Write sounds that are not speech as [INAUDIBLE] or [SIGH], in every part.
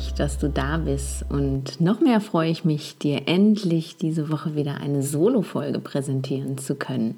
mich, dass du da bist und noch mehr freue ich mich, dir endlich diese Woche wieder eine Solo-Folge präsentieren zu können.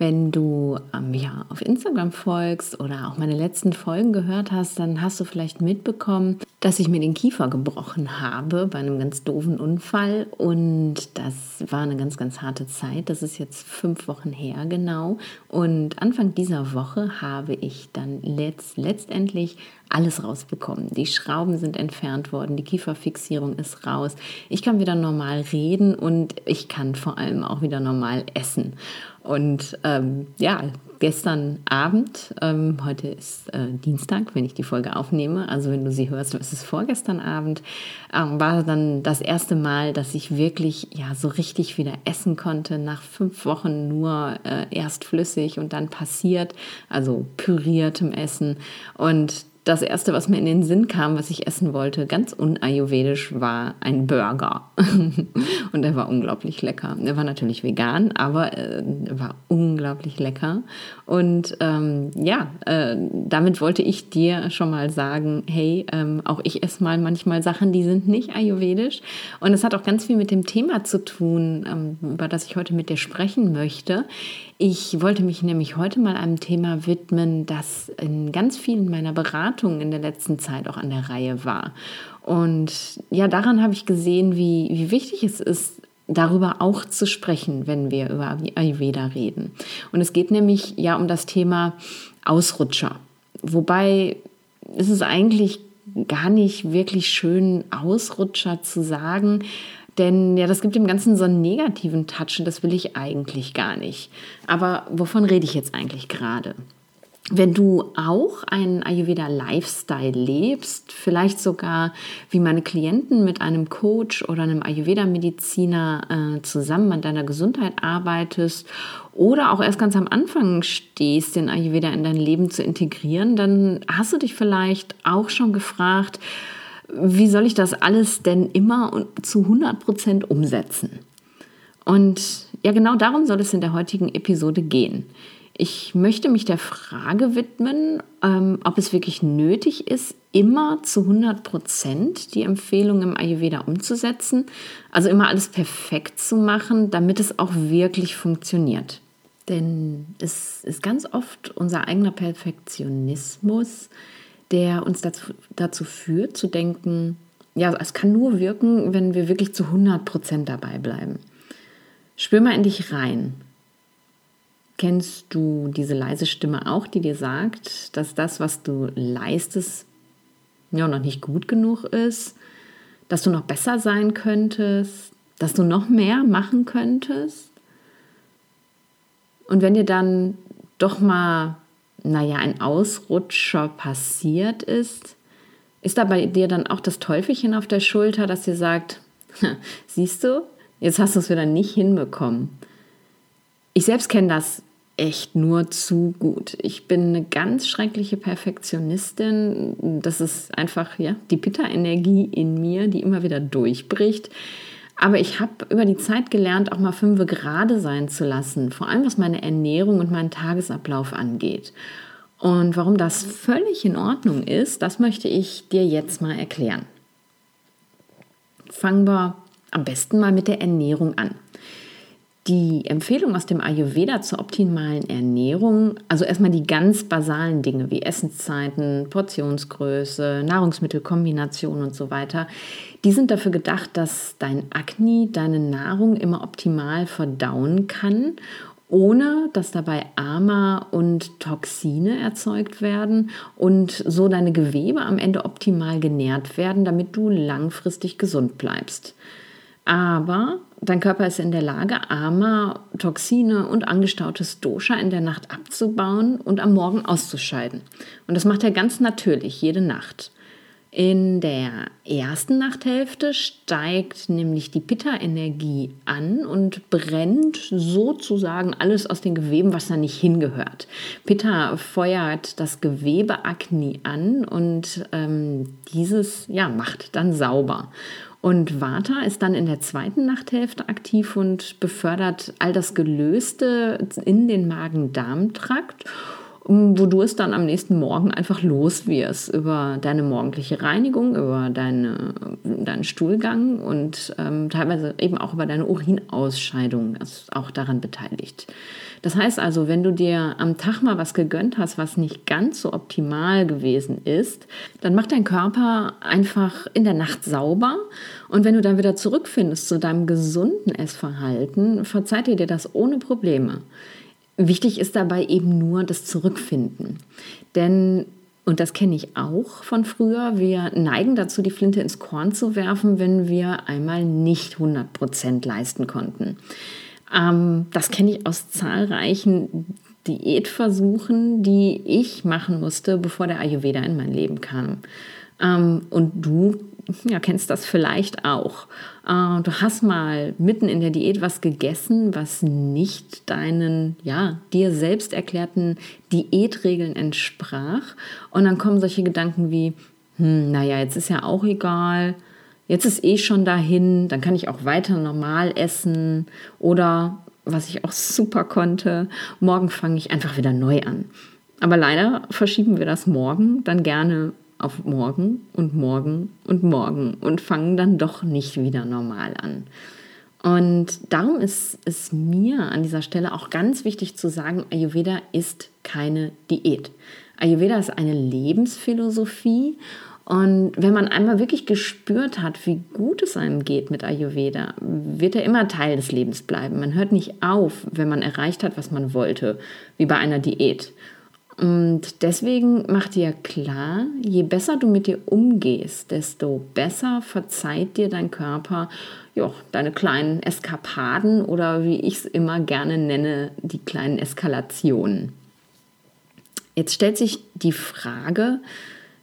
Wenn du ähm, ja, auf Instagram folgst oder auch meine letzten Folgen gehört hast, dann hast du vielleicht mitbekommen, dass ich mir den Kiefer gebrochen habe bei einem ganz doofen Unfall. Und das war eine ganz, ganz harte Zeit. Das ist jetzt fünf Wochen her genau. Und Anfang dieser Woche habe ich dann letzt, letztendlich alles rausbekommen. Die Schrauben sind entfernt worden, die Kieferfixierung ist raus. Ich kann wieder normal reden und ich kann vor allem auch wieder normal essen. Und ähm, ja, gestern Abend, ähm, heute ist äh, Dienstag, wenn ich die Folge aufnehme, also wenn du sie hörst, ist es vorgestern Abend, ähm, war dann das erste Mal, dass ich wirklich ja so richtig wieder essen konnte, nach fünf Wochen nur äh, erst flüssig und dann passiert, also püriertem Essen. Und das erste, was mir in den Sinn kam, was ich essen wollte, ganz unayurvedisch, war ein Burger. [LAUGHS] und er war unglaublich lecker. Er war natürlich vegan, aber äh, er war unglaublich lecker. Und ähm, ja, äh, damit wollte ich dir schon mal sagen, hey, ähm, auch ich esse mal manchmal Sachen, die sind nicht ayurvedisch. Und es hat auch ganz viel mit dem Thema zu tun, ähm, über das ich heute mit dir sprechen möchte. Ich wollte mich nämlich heute mal einem Thema widmen, das in ganz vielen meiner Beratungen in der letzten Zeit auch an der Reihe war. Und ja, daran habe ich gesehen, wie, wie wichtig es ist, darüber auch zu sprechen, wenn wir über Ayurveda reden. Und es geht nämlich ja um das Thema Ausrutscher. Wobei ist es eigentlich gar nicht wirklich schön, Ausrutscher zu sagen, denn ja, das gibt dem Ganzen so einen negativen Touch und das will ich eigentlich gar nicht. Aber wovon rede ich jetzt eigentlich gerade? Wenn du auch einen Ayurveda-Lifestyle lebst, vielleicht sogar wie meine Klienten mit einem Coach oder einem Ayurveda-Mediziner äh, zusammen an deiner Gesundheit arbeitest oder auch erst ganz am Anfang stehst, den Ayurveda in dein Leben zu integrieren, dann hast du dich vielleicht auch schon gefragt, wie soll ich das alles denn immer zu 100 Prozent umsetzen? Und ja, genau darum soll es in der heutigen Episode gehen. Ich möchte mich der Frage widmen, ähm, ob es wirklich nötig ist, immer zu 100 Prozent die Empfehlung im Ayurveda umzusetzen, also immer alles perfekt zu machen, damit es auch wirklich funktioniert. Denn es ist ganz oft unser eigener Perfektionismus, der uns dazu, dazu führt, zu denken, ja, es kann nur wirken, wenn wir wirklich zu 100 Prozent dabei bleiben. Spür mal in dich rein. Kennst du diese leise Stimme auch, die dir sagt, dass das, was du leistest, ja, noch nicht gut genug ist, dass du noch besser sein könntest, dass du noch mehr machen könntest? Und wenn dir dann doch mal naja, ein Ausrutscher passiert ist, ist da bei dir dann auch das Teufelchen auf der Schulter, dass dir sagt, siehst du, jetzt hast du es wieder nicht hinbekommen. Ich selbst kenne das echt nur zu gut. Ich bin eine ganz schreckliche Perfektionistin. Das ist einfach ja, die Pitta-Energie in mir, die immer wieder durchbricht. Aber ich habe über die Zeit gelernt, auch mal fünf gerade sein zu lassen, vor allem was meine Ernährung und meinen Tagesablauf angeht. Und warum das völlig in Ordnung ist, das möchte ich dir jetzt mal erklären. Fangen wir am besten mal mit der Ernährung an. Die Empfehlung aus dem Ayurveda zur optimalen Ernährung, also erstmal die ganz basalen Dinge wie Essenszeiten, Portionsgröße, Nahrungsmittelkombination und so weiter, die sind dafür gedacht, dass dein Akne deine Nahrung immer optimal verdauen kann, ohne dass dabei Ama und Toxine erzeugt werden und so deine Gewebe am Ende optimal genährt werden, damit du langfristig gesund bleibst. Aber dein Körper ist in der Lage, Ama, Toxine und angestautes Dosha in der Nacht abzubauen und am Morgen auszuscheiden. Und das macht er ganz natürlich jede Nacht. In der ersten Nachthälfte steigt nämlich die Pitta-Energie an und brennt sozusagen alles aus den Geweben, was da nicht hingehört. Pitta feuert das Gewebe Agni an und ähm, dieses ja, macht dann sauber. Und Vata ist dann in der zweiten Nachthälfte aktiv und befördert all das Gelöste in den Magen-Darm-Trakt wo du es dann am nächsten Morgen einfach los wirst über deine morgendliche Reinigung, über deine, deinen Stuhlgang und ähm, teilweise eben auch über deine Urinausscheidung, das ist auch daran beteiligt. Das heißt also, wenn du dir am Tag mal was gegönnt hast, was nicht ganz so optimal gewesen ist, dann macht dein Körper einfach in der Nacht sauber und wenn du dann wieder zurückfindest zu deinem gesunden Essverhalten, verzeiht ihr dir das ohne Probleme. Wichtig ist dabei eben nur das Zurückfinden. Denn, und das kenne ich auch von früher, wir neigen dazu, die Flinte ins Korn zu werfen, wenn wir einmal nicht 100 Prozent leisten konnten. Ähm, das kenne ich aus zahlreichen Diätversuchen, die ich machen musste, bevor der Ayurveda in mein Leben kam. Ähm, und du ja, kennst das vielleicht auch. Äh, du hast mal mitten in der Diät was gegessen, was nicht deinen, ja, dir selbst erklärten Diätregeln entsprach. Und dann kommen solche Gedanken wie, hm, naja, jetzt ist ja auch egal, jetzt ist eh schon dahin, dann kann ich auch weiter normal essen. Oder, was ich auch super konnte, morgen fange ich einfach wieder neu an. Aber leider verschieben wir das morgen dann gerne auf morgen und morgen und morgen und fangen dann doch nicht wieder normal an. Und darum ist es mir an dieser Stelle auch ganz wichtig zu sagen, Ayurveda ist keine Diät. Ayurveda ist eine Lebensphilosophie und wenn man einmal wirklich gespürt hat, wie gut es einem geht mit Ayurveda, wird er immer Teil des Lebens bleiben. Man hört nicht auf, wenn man erreicht hat, was man wollte, wie bei einer Diät. Und deswegen mach dir klar, je besser du mit dir umgehst, desto besser verzeiht dir dein Körper jo, deine kleinen Eskapaden oder wie ich es immer gerne nenne, die kleinen Eskalationen. Jetzt stellt sich die Frage,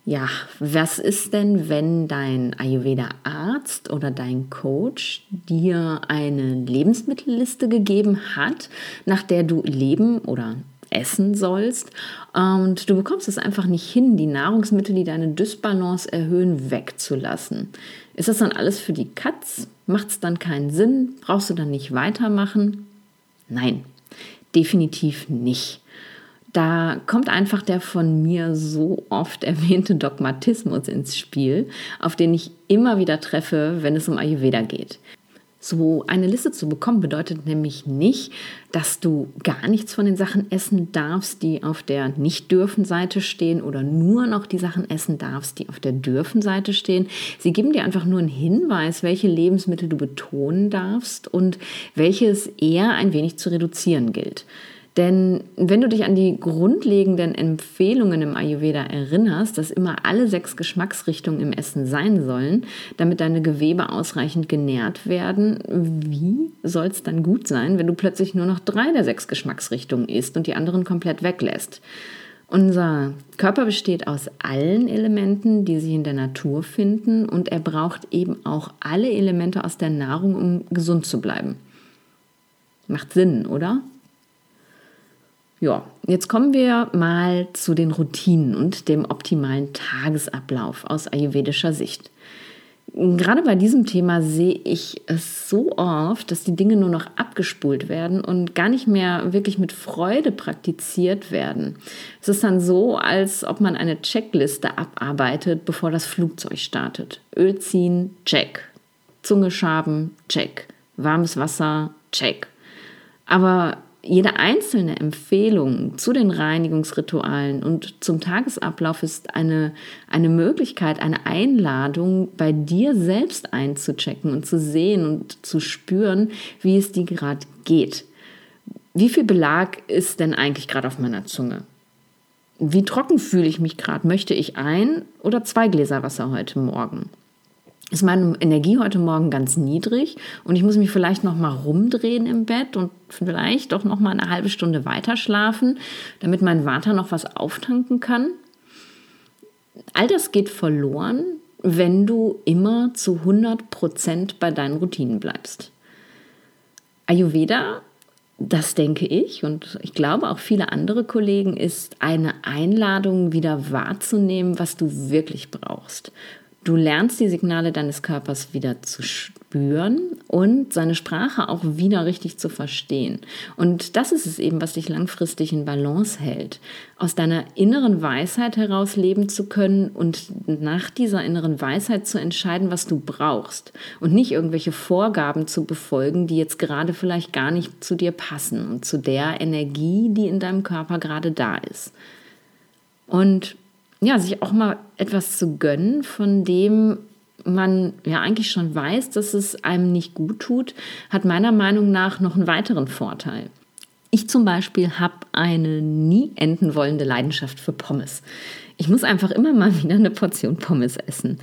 ja, was ist denn, wenn dein Ayurveda-Arzt oder dein Coach dir eine Lebensmittelliste gegeben hat, nach der du leben oder essen sollst. Und du bekommst es einfach nicht hin, die Nahrungsmittel, die deine Dysbalance erhöhen, wegzulassen. Ist das dann alles für die Katz? Macht es dann keinen Sinn? Brauchst du dann nicht weitermachen? Nein, definitiv nicht. Da kommt einfach der von mir so oft [LAUGHS] erwähnte Dogmatismus ins Spiel, auf den ich immer wieder treffe, wenn es um Ayurveda geht. So eine Liste zu bekommen bedeutet nämlich nicht, dass du gar nichts von den Sachen essen darfst, die auf der Nicht-Dürfen-Seite stehen oder nur noch die Sachen essen darfst, die auf der Dürfen-Seite stehen. Sie geben dir einfach nur einen Hinweis, welche Lebensmittel du betonen darfst und welches eher ein wenig zu reduzieren gilt. Denn wenn du dich an die grundlegenden Empfehlungen im Ayurveda erinnerst, dass immer alle sechs Geschmacksrichtungen im Essen sein sollen, damit deine Gewebe ausreichend genährt werden, wie soll es dann gut sein, wenn du plötzlich nur noch drei der sechs Geschmacksrichtungen isst und die anderen komplett weglässt? Unser Körper besteht aus allen Elementen, die sich in der Natur finden und er braucht eben auch alle Elemente aus der Nahrung, um gesund zu bleiben. Macht Sinn, oder? Ja, jetzt kommen wir mal zu den Routinen und dem optimalen Tagesablauf aus ayurvedischer Sicht. Gerade bei diesem Thema sehe ich es so oft, dass die Dinge nur noch abgespult werden und gar nicht mehr wirklich mit Freude praktiziert werden. Es ist dann so, als ob man eine Checkliste abarbeitet, bevor das Flugzeug startet. Öl ziehen, check. Zunge schaben, check. Warmes Wasser, check. Aber jede einzelne Empfehlung zu den Reinigungsritualen und zum Tagesablauf ist eine, eine Möglichkeit, eine Einladung, bei dir selbst einzuchecken und zu sehen und zu spüren, wie es dir gerade geht. Wie viel Belag ist denn eigentlich gerade auf meiner Zunge? Wie trocken fühle ich mich gerade? Möchte ich ein oder zwei Gläser Wasser heute Morgen? Ist meine Energie heute Morgen ganz niedrig und ich muss mich vielleicht noch mal rumdrehen im Bett und vielleicht doch noch mal eine halbe Stunde weiter schlafen, damit mein Vater noch was auftanken kann. All das geht verloren, wenn du immer zu 100 Prozent bei deinen Routinen bleibst. Ayurveda, das denke ich und ich glaube auch viele andere Kollegen, ist eine Einladung, wieder wahrzunehmen, was du wirklich brauchst Du lernst die Signale deines Körpers wieder zu spüren und seine Sprache auch wieder richtig zu verstehen. Und das ist es eben, was dich langfristig in Balance hält. Aus deiner inneren Weisheit heraus leben zu können und nach dieser inneren Weisheit zu entscheiden, was du brauchst und nicht irgendwelche Vorgaben zu befolgen, die jetzt gerade vielleicht gar nicht zu dir passen und zu der Energie, die in deinem Körper gerade da ist. Und ja, sich auch mal etwas zu gönnen, von dem man ja eigentlich schon weiß, dass es einem nicht gut tut, hat meiner Meinung nach noch einen weiteren Vorteil. Ich zum Beispiel habe eine nie enden wollende Leidenschaft für Pommes. Ich muss einfach immer mal wieder eine Portion Pommes essen.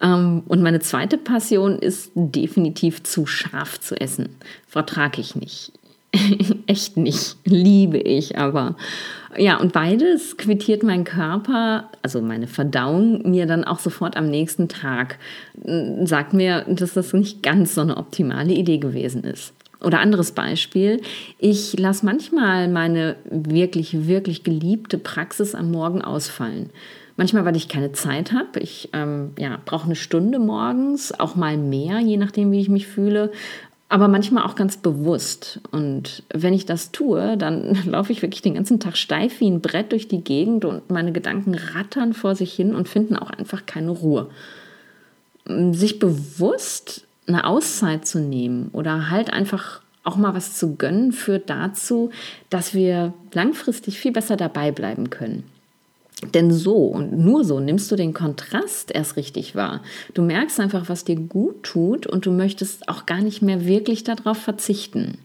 Ähm, und meine zweite Passion ist definitiv zu scharf zu essen. Vertrage ich nicht. [LAUGHS] Echt nicht. Liebe ich aber. Ja, und beides quittiert mein Körper, also meine Verdauung, mir dann auch sofort am nächsten Tag. Sagt mir, dass das nicht ganz so eine optimale Idee gewesen ist. Oder anderes Beispiel, ich lasse manchmal meine wirklich, wirklich geliebte Praxis am Morgen ausfallen. Manchmal, weil ich keine Zeit habe. Ich ähm, ja, brauche eine Stunde morgens, auch mal mehr, je nachdem, wie ich mich fühle aber manchmal auch ganz bewusst. Und wenn ich das tue, dann [LAUGHS] laufe ich wirklich den ganzen Tag steif wie ein Brett durch die Gegend und meine Gedanken rattern vor sich hin und finden auch einfach keine Ruhe. Sich bewusst eine Auszeit zu nehmen oder halt einfach auch mal was zu gönnen, führt dazu, dass wir langfristig viel besser dabei bleiben können. Denn so und nur so nimmst du den Kontrast erst richtig wahr. Du merkst einfach, was dir gut tut und du möchtest auch gar nicht mehr wirklich darauf verzichten.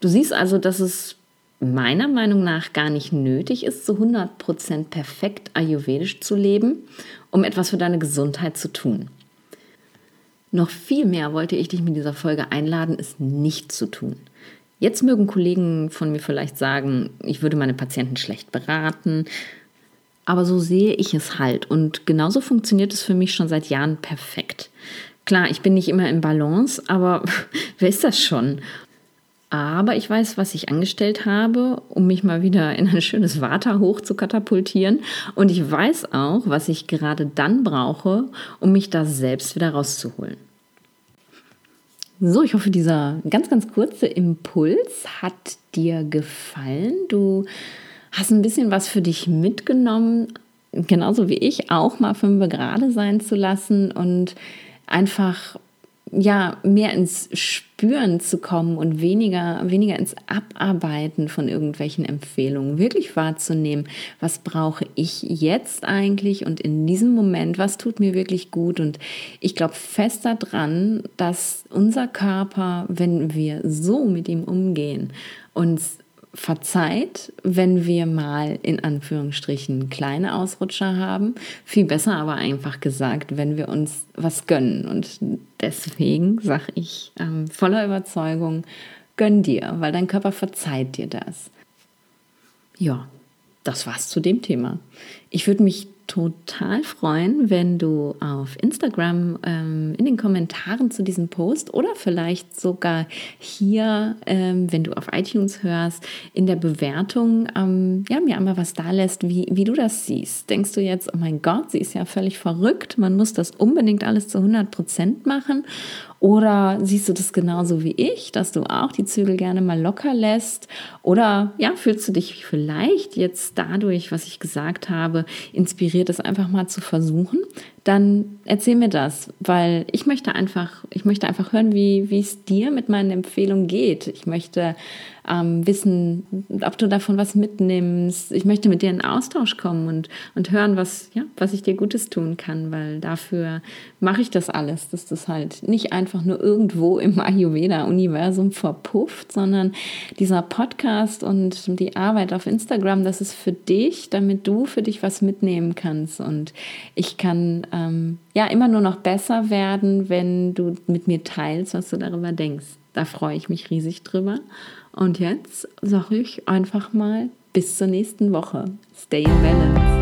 Du siehst also, dass es meiner Meinung nach gar nicht nötig ist, zu 100% perfekt ayurvedisch zu leben, um etwas für deine Gesundheit zu tun. Noch viel mehr wollte ich dich mit dieser Folge einladen, es nicht zu tun. Jetzt mögen Kollegen von mir vielleicht sagen, ich würde meine Patienten schlecht beraten aber so sehe ich es halt. Und genauso funktioniert es für mich schon seit Jahren perfekt. Klar, ich bin nicht immer im Balance, aber [LAUGHS] wer ist das schon? Aber ich weiß, was ich angestellt habe, um mich mal wieder in ein schönes Vata hoch zu katapultieren. Und ich weiß auch, was ich gerade dann brauche, um mich da selbst wieder rauszuholen. So, ich hoffe, dieser ganz, ganz kurze Impuls hat dir gefallen. Du hast ein bisschen was für dich mitgenommen, genauso wie ich, auch mal fünf gerade sein zu lassen und einfach ja mehr ins Spüren zu kommen und weniger weniger ins Abarbeiten von irgendwelchen Empfehlungen, wirklich wahrzunehmen, was brauche ich jetzt eigentlich und in diesem Moment, was tut mir wirklich gut? Und ich glaube fest daran, dass unser Körper, wenn wir so mit ihm umgehen, uns verzeiht, wenn wir mal in Anführungsstrichen kleine Ausrutscher haben. Viel besser aber einfach gesagt, wenn wir uns was gönnen. Und deswegen sage ich ähm, voller Überzeugung, gönn dir, weil dein Körper verzeiht dir das. Ja, das war's zu dem Thema. Ich würde mich total freuen, wenn du auf Instagram ähm, in den Kommentaren zu diesem Post oder vielleicht sogar hier, ähm, wenn du auf iTunes hörst, in der Bewertung ähm, ja, mir einmal was da lässt, wie, wie du das siehst. Denkst du jetzt, oh mein Gott, sie ist ja völlig verrückt, man muss das unbedingt alles zu 100 Prozent machen? Oder siehst du das genauso wie ich, dass du auch die Zügel gerne mal locker lässt? Oder ja, fühlst du dich vielleicht jetzt dadurch, was ich gesagt habe, inspiriert, es einfach mal zu versuchen? Dann erzähl mir das, weil ich möchte einfach, ich möchte einfach hören, wie, es dir mit meinen Empfehlungen geht. Ich möchte ähm, wissen, ob du davon was mitnimmst. Ich möchte mit dir in Austausch kommen und, und hören, was, ja, was ich dir Gutes tun kann, weil dafür mache ich das alles, dass das halt nicht einfach nur irgendwo im Ayurveda-Universum verpufft, sondern dieser Podcast und die Arbeit auf Instagram, das ist für dich, damit du für dich was mitnehmen kannst. Und ich kann ähm, ja immer nur noch besser werden, wenn du mit mir teilst, was du darüber denkst. Da freue ich mich riesig drüber. Und jetzt sage ich einfach mal bis zur nächsten Woche. Stay in Balance.